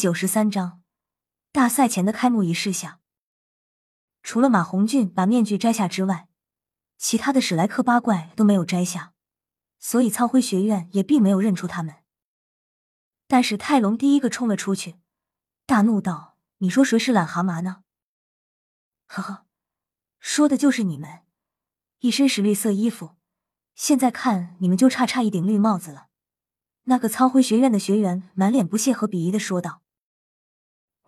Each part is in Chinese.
九十三章大赛前的开幕仪式下，除了马红俊把面具摘下之外，其他的史莱克八怪都没有摘下，所以苍辉学院也并没有认出他们。但是泰隆第一个冲了出去，大怒道：“你说谁是懒蛤蟆呢？”呵呵，说的就是你们，一身石绿色衣服，现在看你们就差差一顶绿帽子了。那个苍辉学院的学员满脸不屑和鄙夷的说道：“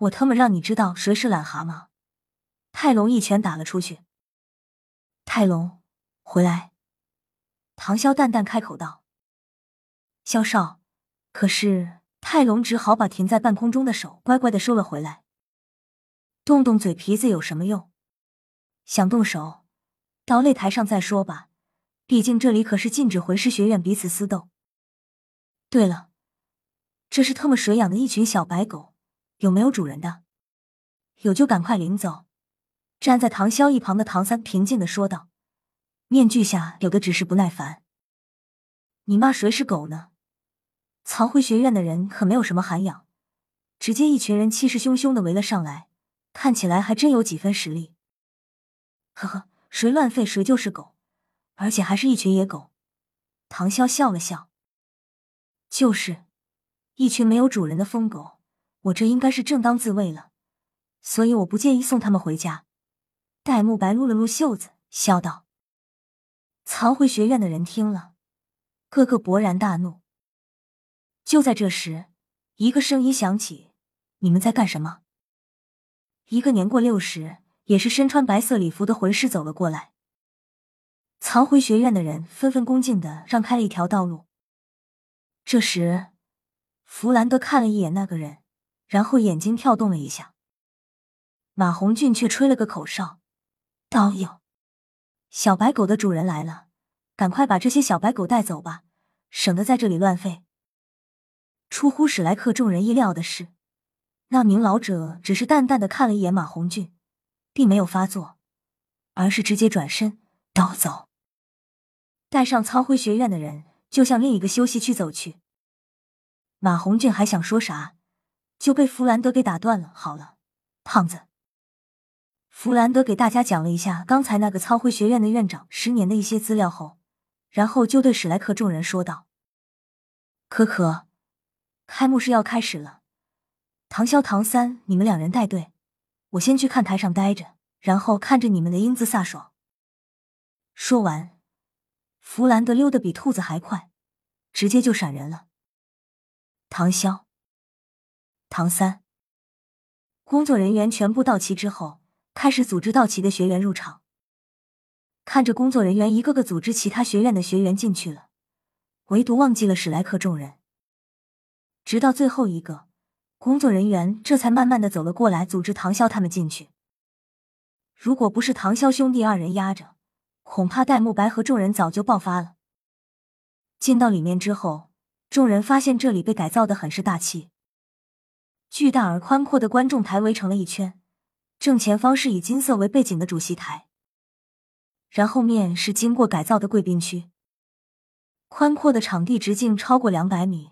我他妈让你知道谁是懒蛤蟆！”泰隆一拳打了出去。泰隆，回来！唐潇淡淡开口道：“萧少。”可是泰隆只好把停在半空中的手乖乖的收了回来。动动嘴皮子有什么用？想动手，到擂台上再说吧。毕竟这里可是禁止魂师学院彼此私斗。对了，这是特么谁养的一群小白狗？有没有主人的？有就赶快领走。站在唐潇一旁的唐三平静的说道，面具下有的只是不耐烦。你骂谁是狗呢？曹辉学院的人可没有什么涵养，直接一群人气势汹汹的围了上来，看起来还真有几分实力。呵呵，谁乱吠谁就是狗，而且还是一群野狗。唐潇笑了笑。就是，一群没有主人的疯狗，我这应该是正当自卫了，所以我不介意送他们回家。戴沐白撸了撸袖子，笑道：“藏回学院的人听了，个个勃然大怒。”就在这时，一个声音响起：“你们在干什么？”一个年过六十，也是身穿白色礼服的魂师走了过来。藏回学院的人纷纷恭敬的让开了一条道路。这时，弗兰德看了一眼那个人，然后眼睛跳动了一下。马红俊却吹了个口哨，道：“哟，小白狗的主人来了，赶快把这些小白狗带走吧，省得在这里乱吠。”出乎史莱克众人意料的是，那名老者只是淡淡的看了一眼马红俊，并没有发作，而是直接转身逃走，带上苍辉学院的人。就向另一个休息区走去。马红俊还想说啥，就被弗兰德给打断了。好了，胖子。弗兰德给大家讲了一下刚才那个苍辉学院的院长十年的一些资料后，然后就对史莱克众人说道：“可可，开幕式要开始了，唐潇、唐三，你们两人带队，我先去看台上待着，然后看着你们的英姿飒爽。”说完。弗兰德溜得比兔子还快，直接就闪人了。唐潇、唐三，工作人员全部到齐之后，开始组织到齐的学员入场。看着工作人员一个个组织其他学院的学员进去了，唯独忘记了史莱克众人。直到最后一个工作人员这才慢慢的走了过来，组织唐潇他们进去。如果不是唐潇兄弟二人压着。恐怕戴沐白和众人早就爆发了。进到里面之后，众人发现这里被改造的很是大气，巨大而宽阔的观众台围成了一圈，正前方是以金色为背景的主席台，然后面是经过改造的贵宾区。宽阔的场地直径超过两百米，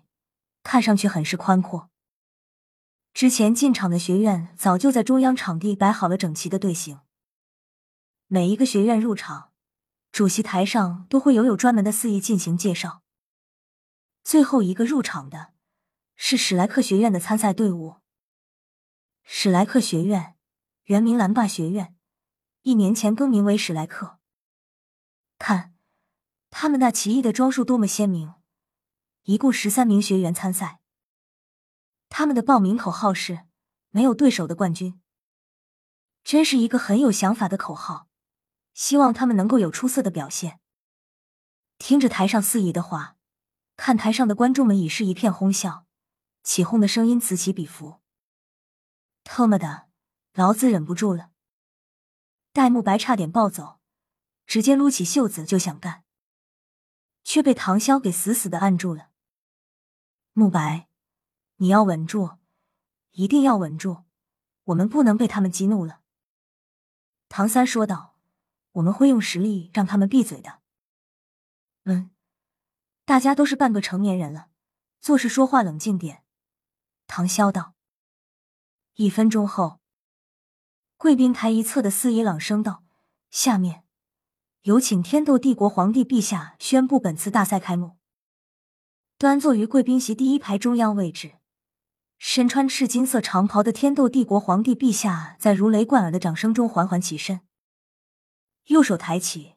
看上去很是宽阔。之前进场的学院早就在中央场地摆好了整齐的队形，每一个学院入场。主席台上都会有有专门的司仪进行介绍。最后一个入场的是史莱克学院的参赛队伍。史莱克学院原名蓝霸学院，一年前更名为史莱克。看，他们那奇异的装束多么鲜明！一共十三名学员参赛，他们的报名口号是“没有对手的冠军”，真是一个很有想法的口号。希望他们能够有出色的表现。听着台上司仪的话，看台上的观众们已是一片哄笑，起哄的声音此起彼伏。特么的，老子忍不住了！戴沐白差点暴走，直接撸起袖子就想干，却被唐潇给死死的按住了。沐白，你要稳住，一定要稳住，我们不能被他们激怒了。唐三说道。我们会用实力让他们闭嘴的。嗯，大家都是半个成年人了，做事说话冷静点。唐潇道。一分钟后，贵宾台一侧的司仪朗声道：“下面有请天斗帝国皇帝陛下宣布本次大赛开幕。”端坐于贵宾席第一排中央位置，身穿赤金色长袍的天斗帝国皇帝陛下在如雷贯耳的掌声中缓缓起身，右手抬起，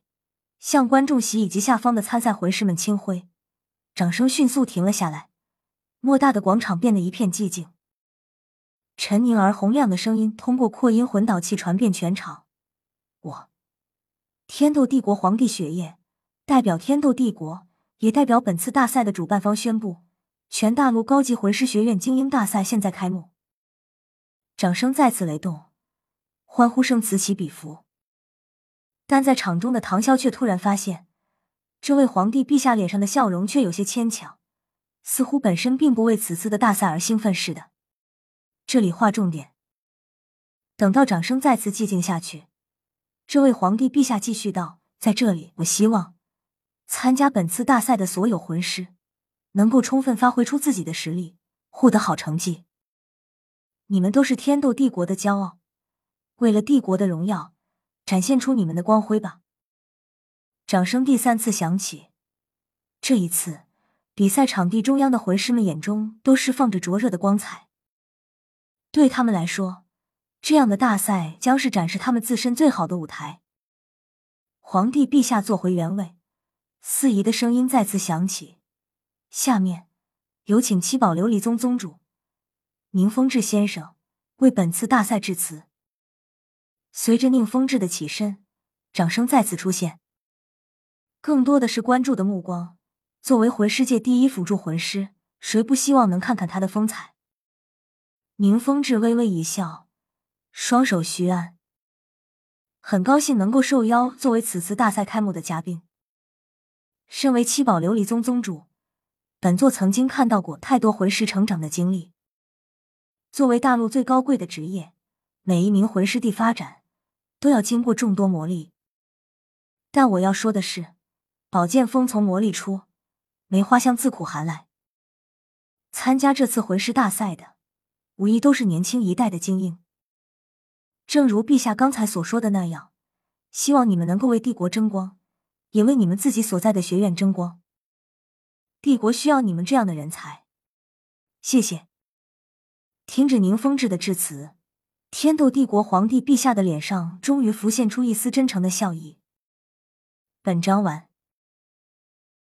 向观众席以及下方的参赛魂师们轻挥，掌声迅速停了下来，莫大的广场变得一片寂静。沉凝而洪亮的声音通过扩音混导器传遍全场。我，天斗帝国皇帝雪夜，代表天斗帝国，也代表本次大赛的主办方宣布，全大陆高级魂师学院精英大赛现在开幕。掌声再次雷动，欢呼声此起彼伏。但在场中的唐潇却突然发现，这位皇帝陛下脸上的笑容却有些牵强，似乎本身并不为此次的大赛而兴奋似的。这里划重点。等到掌声再次寂静下去，这位皇帝陛下继续道：“在这里，我希望参加本次大赛的所有魂师能够充分发挥出自己的实力，获得好成绩。你们都是天斗帝国的骄傲，为了帝国的荣耀，展现出你们的光辉吧。”掌声第三次响起，这一次，比赛场地中央的魂师们眼中都释放着灼热的光彩。对他们来说，这样的大赛将是展示他们自身最好的舞台。皇帝陛下坐回原位，司仪的声音再次响起。下面有请七宝琉璃宗宗主宁风致先生为本次大赛致辞。随着宁风致的起身，掌声再次出现，更多的是关注的目光。作为魂师界第一辅助魂师，谁不希望能看看他的风采？宁风致微微一笑，双手虚按，很高兴能够受邀作为此次大赛开幕的嘉宾。身为七宝琉璃宗宗主，本座曾经看到过太多魂师成长的经历。作为大陆最高贵的职业，每一名魂师地发展都要经过众多磨砺。但我要说的是，宝剑锋从磨砺出，梅花香自苦寒来。参加这次魂师大赛的。无疑都是年轻一代的精英。正如陛下刚才所说的那样，希望你们能够为帝国争光，也为你们自己所在的学院争光。帝国需要你们这样的人才。谢谢。听着宁风致的致辞，天斗帝国皇帝陛下的脸上终于浮现出一丝真诚的笑意。本章完。